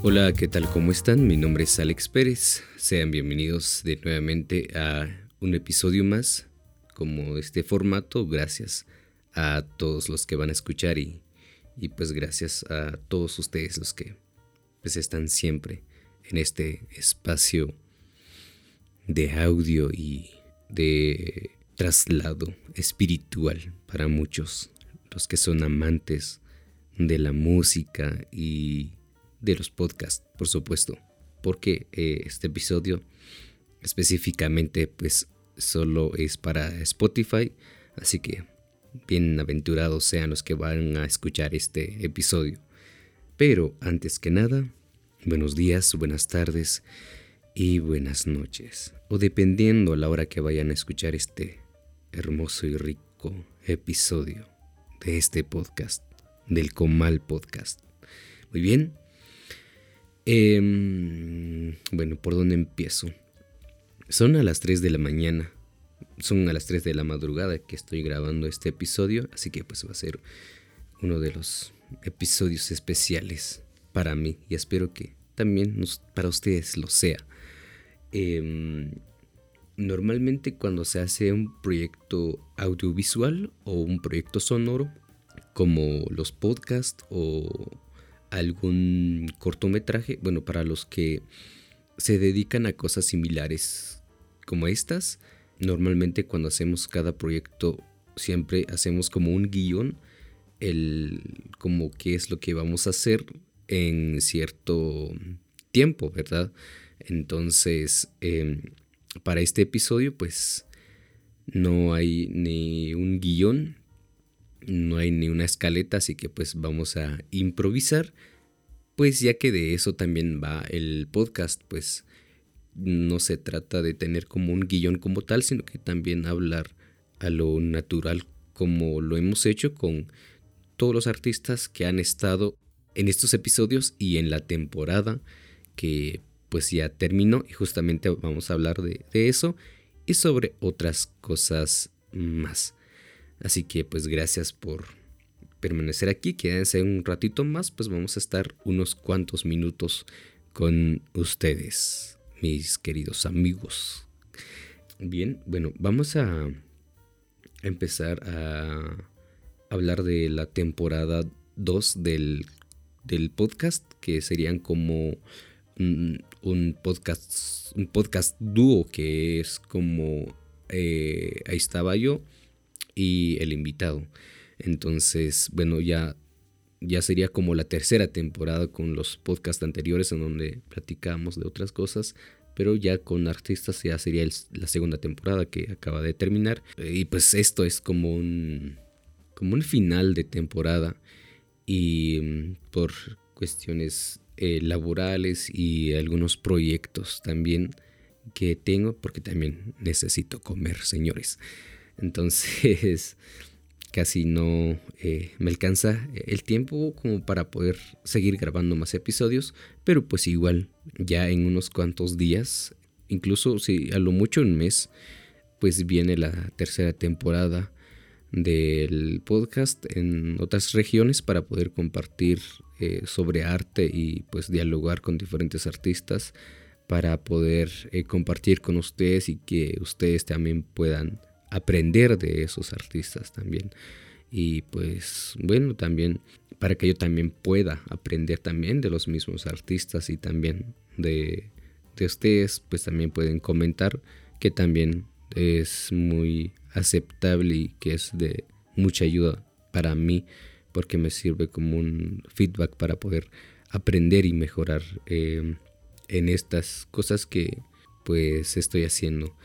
Hola, ¿qué tal? ¿Cómo están? Mi nombre es Alex Pérez. Sean bienvenidos de nuevamente a un episodio más como este formato. Gracias a todos los que van a escuchar y, y pues gracias a todos ustedes los que pues están siempre en este espacio de audio y de traslado espiritual para muchos, los que son amantes de la música y de los podcasts, por supuesto, porque eh, este episodio específicamente pues solo es para Spotify, así que bienaventurados sean los que van a escuchar este episodio. Pero antes que nada, buenos días, buenas tardes y buenas noches, o dependiendo a la hora que vayan a escuchar este hermoso y rico episodio de este podcast, del Comal Podcast. Muy bien, Em, bueno, ¿por dónde empiezo? Son a las 3 de la mañana. Son a las 3 de la madrugada que estoy grabando este episodio. Así que pues va a ser uno de los episodios especiales para mí. Y espero que también para ustedes lo sea. Em, normalmente cuando se hace un proyecto audiovisual o un proyecto sonoro, como los podcasts o algún cortometraje, bueno, para los que se dedican a cosas similares como estas, normalmente cuando hacemos cada proyecto siempre hacemos como un guion, el como qué es lo que vamos a hacer en cierto tiempo, ¿verdad? Entonces, em, para este episodio, pues no hay ni un guion, no hay ni una escaleta, así que pues vamos a improvisar. Pues ya que de eso también va el podcast, pues no se trata de tener como un guion como tal, sino que también hablar a lo natural como lo hemos hecho con todos los artistas que han estado en estos episodios y en la temporada que pues ya terminó y justamente vamos a hablar de, de eso y sobre otras cosas más. Así que pues gracias por permanecer aquí. Quédense un ratito más, pues vamos a estar unos cuantos minutos con ustedes, mis queridos amigos. Bien, bueno, vamos a empezar a hablar de la temporada 2 del, podcast, que serían como un, podcast, un podcast dúo, que es como eh, ahí estaba yo y el invitado. Entonces, bueno, ya, ya sería como la tercera temporada con los podcasts anteriores en donde platicamos de otras cosas, pero ya con artistas ya sería la segunda temporada que acaba de terminar. Y pues esto es como un, como un final de temporada y mm, por cuestiones eh, laborales y algunos proyectos también que tengo, porque también necesito comer, señores. Entonces casi no eh, me alcanza el tiempo como para poder seguir grabando más episodios, pero pues igual ya en unos cuantos días, incluso si a lo mucho un mes, pues viene la tercera temporada del podcast en otras regiones para poder compartir eh, sobre arte y pues dialogar con diferentes artistas para poder eh, compartir con ustedes y que ustedes también puedan aprender de esos artistas también. Y pues bueno, también para que yo también pueda aprender también de los mismos artistas y también de, de ustedes, pues también pueden comentar que también es muy aceptable y que es de mucha ayuda para mí porque me sirve como un feedback para poder aprender y mejorar eh, en estas cosas que pues estoy haciendo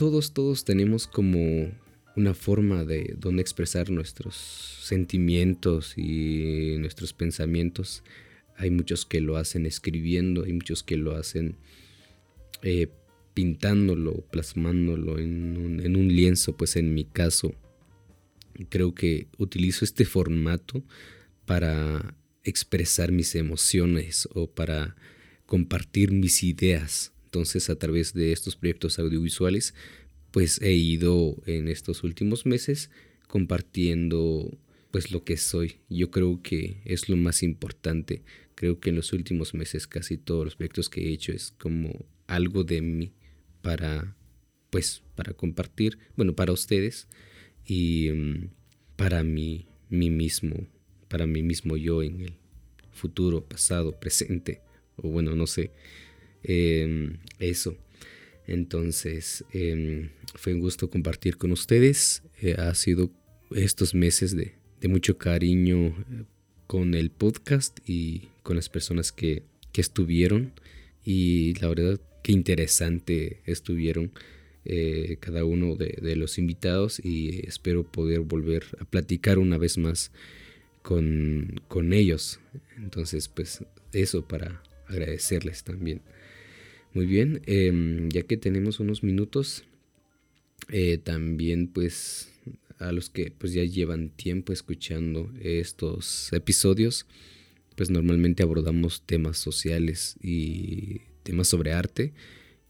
todos, todos tenemos como una forma de donde expresar nuestros sentimientos y nuestros pensamientos. Hay muchos que lo hacen escribiendo, hay muchos que lo hacen eh, pintándolo, plasmándolo en un, en un lienzo, pues en mi caso creo que utilizo este formato para expresar mis emociones o para compartir mis ideas entonces a través de estos proyectos audiovisuales pues he ido en estos últimos meses compartiendo pues lo que soy. Yo creo que es lo más importante. Creo que en los últimos meses casi todos los proyectos que he hecho es como algo de mí para pues para compartir, bueno, para ustedes y mm, para mí, mí mismo, para mí mismo yo en el futuro, pasado, presente, o bueno, no sé, em, eso. Entonces, em, fue un gusto compartir con ustedes. Eh, ha sido estos meses de, de mucho cariño eh, con el podcast y con las personas que, estuvieron. Y la verdad, qué interesante estuvieron eh, cada uno de, los invitados y espero poder volver a platicar una vez más con, con ellos. Entonces, pues eso para agradecerles también. Muy bien, em, ya que tenemos unos minutos, eh, también pues a los que pues ya llevan tiempo escuchando estos episodios, pues normalmente abordamos temas sociales y temas sobre arte.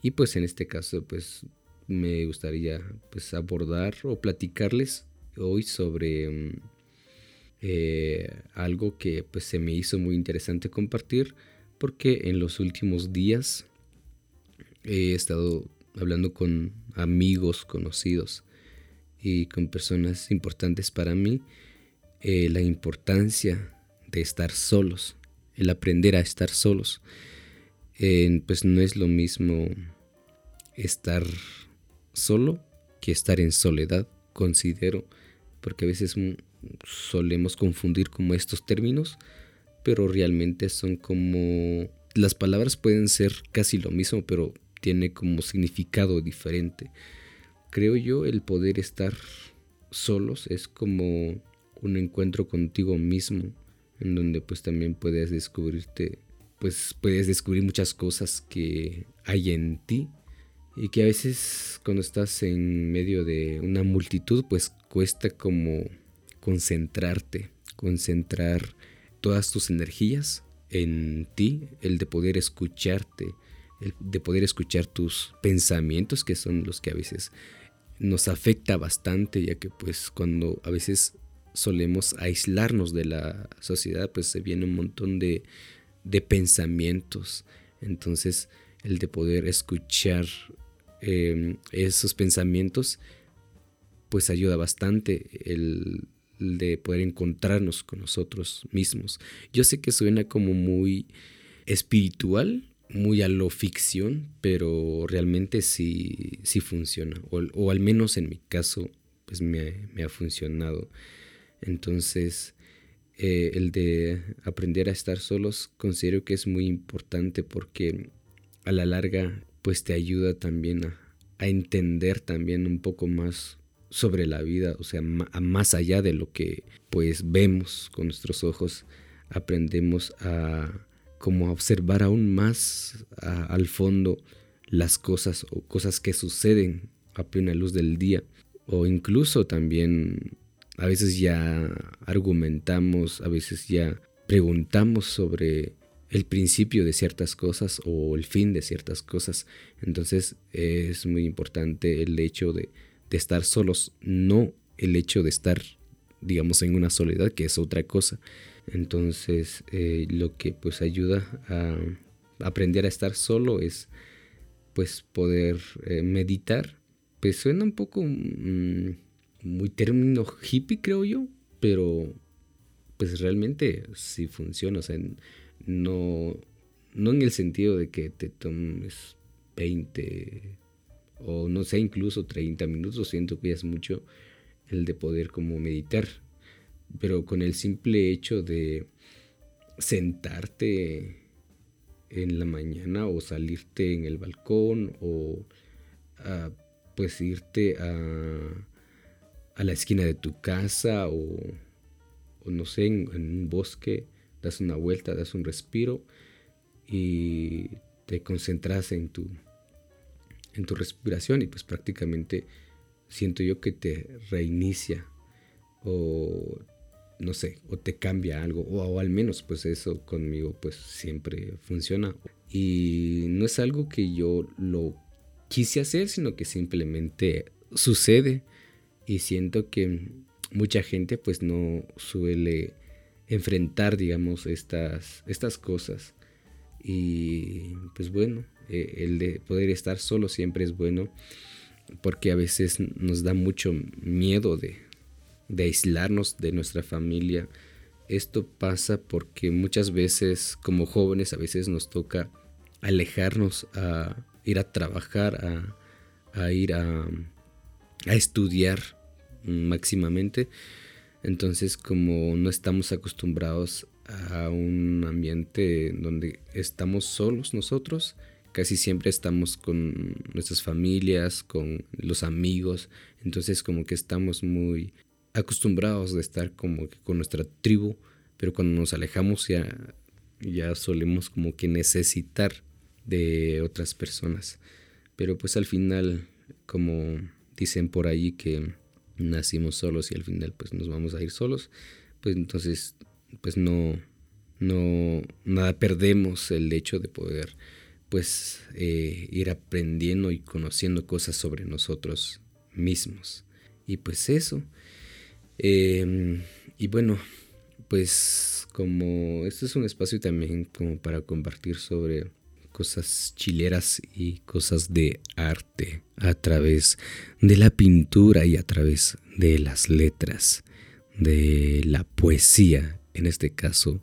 Y pues en este caso pues me gustaría pues abordar o platicarles hoy sobre mm, eh, algo que pues se me hizo muy interesante compartir porque en los últimos días he estado hablando con amigos conocidos y con personas importantes para mí eh, la importancia de estar solos el aprender a estar solos. Pues no es lo mismo estar solo que estar en soledad, considero, porque a veces solemos confundir como estos términos, pero realmente son como... Las palabras pueden ser casi lo mismo, pero tiene como significado diferente. Creo yo el poder estar solos es como un encuentro contigo mismo, en donde pues también puedes descubrirte, pues puedes descubrir muchas cosas que hay en ti y que a veces cuando estás en medio de una multitud pues cuesta como concentrarte, concentrar todas tus energías en ti, el de poder escucharte, de poder escuchar tus pensamientos que son los que a veces nos afecta bastante ya que pues cuando a veces solemos aislarnos de la sociedad pues se viene un montón de, de pensamientos entonces el de poder escuchar Em, esos pensamientos, pues ayuda bastante el, de poder encontrarnos con nosotros mismos. Yo sé que suena como muy espiritual, muy a lo ficción, pero realmente sí, sí funciona, o, al menos en mi caso, pues me, ha funcionado. Entonces, eh, el de aprender a estar solos considero que es muy importante porque a la larga pues te ayuda también a, entender también un poco más sobre la vida, o sea, más allá de lo que pues vemos con nuestros ojos, aprendemos a como observar aún más al fondo las cosas o cosas que suceden a plena luz del día o incluso también a veces ya argumentamos, a veces ya preguntamos sobre el principio de ciertas cosas o el fin de ciertas cosas. Entonces es muy importante el hecho de, estar solos, no el hecho de estar, digamos, en una soledad, que es otra cosa. Entonces eh, lo que pues ayuda a aprender a estar solo es pues poder eh, meditar. Pues suena un poco mm, muy término hippie, creo yo, pero pues realmente sí funciona. O sea, no, no en el sentido de que te tomes 20 o no sé, incluso 30 minutos, siento que es mucho el de poder como meditar, pero con el simple hecho de sentarte en la mañana o salirte en el balcón o ah, pues irte a, a, la esquina de tu casa o, no sé, en un bosque das una vuelta, das un respiro y te concentras en tu, en tu respiración y pues prácticamente siento yo que te reinicia o no sé, o te cambia algo, o, al menos pues eso conmigo pues siempre funciona. Y no es algo que yo lo quise hacer, sino que simplemente sucede y siento que mucha gente pues no suele enfrentar, digamos, estas, estas cosas. Y pues bueno, eh, el de poder estar solo siempre es bueno porque a veces nos da mucho miedo de, aislarnos de nuestra familia. Esto pasa porque muchas veces como jóvenes a veces nos toca alejarnos a ir a trabajar, a, a ir a, a estudiar máximamente. Entonces como no estamos acostumbrados a un ambiente donde estamos solos nosotros, casi siempre estamos con nuestras familias, con los amigos, entonces como que estamos muy acostumbrados de estar como que con nuestra tribu, pero cuando nos alejamos ya, ya solemos como que necesitar de otras personas. Pero pues al final, como dicen por ahí que nacimos solos y al final pues nos vamos a ir solos, pues entonces pues no, no, nada perdemos el hecho de poder pues eh, ir aprendiendo y conociendo cosas sobre nosotros mismos. Y pues eso. Em, y bueno, pues como esto es un espacio también como para compartir sobre cosas chileras y cosas de arte a través de la pintura y a través de las letras, de la poesía en este caso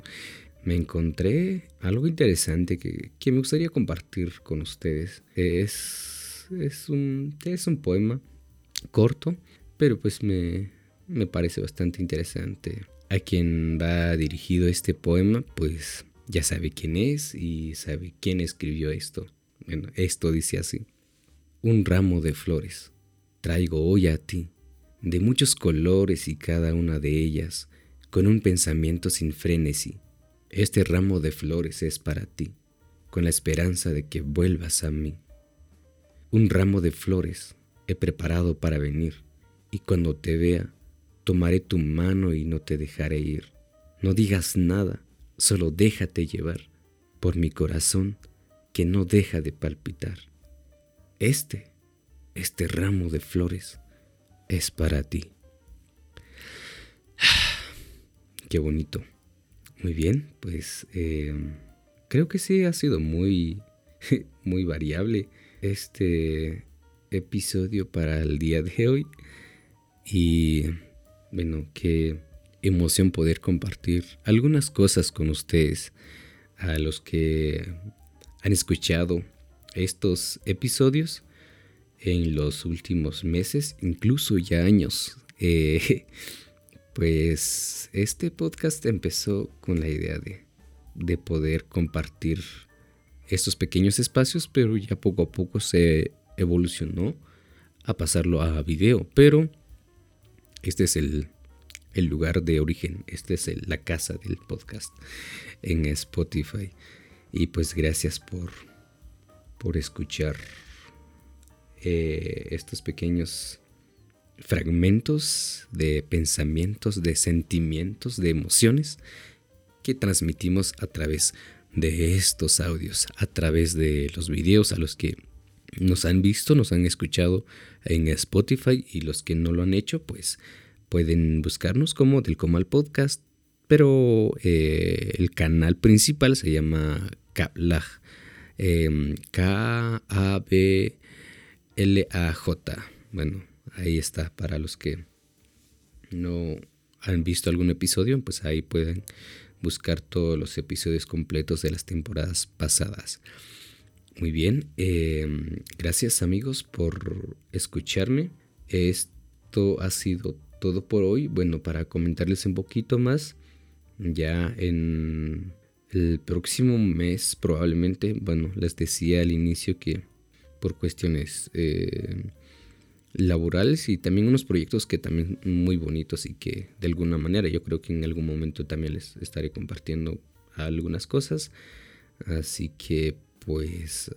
me encontré algo interesante que, me gustaría compartir con ustedes. Es, es, un, es un poema corto, pero pues me, me parece bastante interesante. A quien va dirigido este poema, pues ya sabe quién es y sabe quién escribió esto. Bueno, esto dice así. Un ramo de flores traigo hoy a ti, de muchos colores y cada una de ellas, con un pensamiento sin frénesi este ramo de flores es para ti, con la esperanza de que vuelvas a mí. Un ramo de flores he preparado para venir, y cuando te vea, tomaré tu mano y no te dejaré ir. No digas nada, solo déjate llevar por mi corazón que no deja de palpitar. Este, este ramo de flores es para ti. Qué bonito. Muy bien, pues eh, creo que sí ha sido muy, muy variable este episodio para el día de hoy. Y bueno, qué emoción poder compartir algunas cosas con ustedes, a los que han escuchado estos episodios en los últimos meses, incluso ya años. Eh, pues este podcast empezó con la idea de, de poder compartir estos pequeños espacios, pero ya poco a poco se evolucionó a pasarlo a video. Pero este es el, el lugar de origen, esta es la casa del podcast en Spotify. Y pues gracias por, por escuchar eh, estos pequeños fragmentos de pensamientos, de sentimientos, de emociones que transmitimos a través de estos audios, a través de los videos a los que nos han visto, nos han escuchado en Spotify y los que no lo han hecho, pues pueden buscarnos como del Comal Podcast, pero eh, el canal principal se llama Kablag, em, K-A-B-L-A-J. Bueno, ahí está para los que no han visto algún episodio, pues ahí pueden buscar todos los episodios completos de las temporadas pasadas. Muy bien, em, gracias amigos por escucharme. Esto ha sido todo por hoy. Bueno, para comentarles un poquito más, ya en el próximo mes probablemente, bueno, les decía al inicio que por cuestiones eh, laborales y también unos proyectos que también muy bonitos y que de alguna manera yo creo que en algún momento también les estaré compartiendo algunas cosas. Así que pues,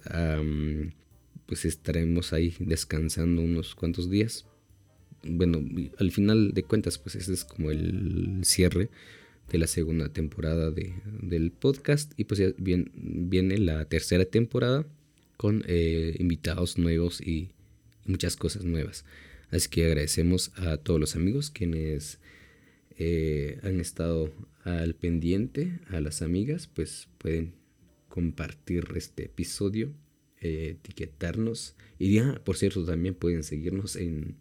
pues estaremos ahí descansando unos cuantos días. Bueno, al final de cuentas pues ese es como el cierre de la segunda temporada de, del podcast y pues ya viene la tercera temporada con eh, invitados nuevos y muchas cosas nuevas. Así que agradecemos a todos los amigos quienes eh, han estado al pendiente, a las amigas, pues pueden compartir este episodio, eh, etiquetarnos. Y ya, por cierto, también pueden seguirnos en,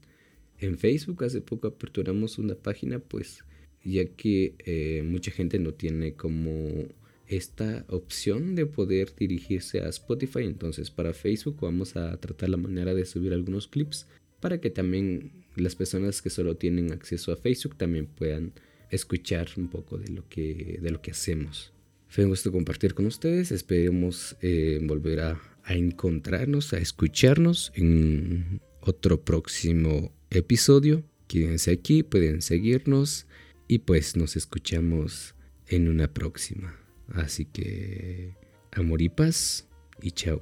en Facebook. Hace poco aperturamos una página, pues ya que eh, mucha gente no tiene como esta opción de poder dirigirse a Spotify. Entonces para Facebook vamos a tratar la manera de subir algunos clips para que también las personas que solo tienen acceso a Facebook también puedan escuchar un poco de lo que, de lo que hacemos. Fue un gusto compartir con ustedes. Esperemos eh, volver a, a encontrarnos, a escucharnos en otro próximo episodio. Quédense aquí, pueden seguirnos y pues nos escuchamos en una próxima. Así que amor y paz y chao.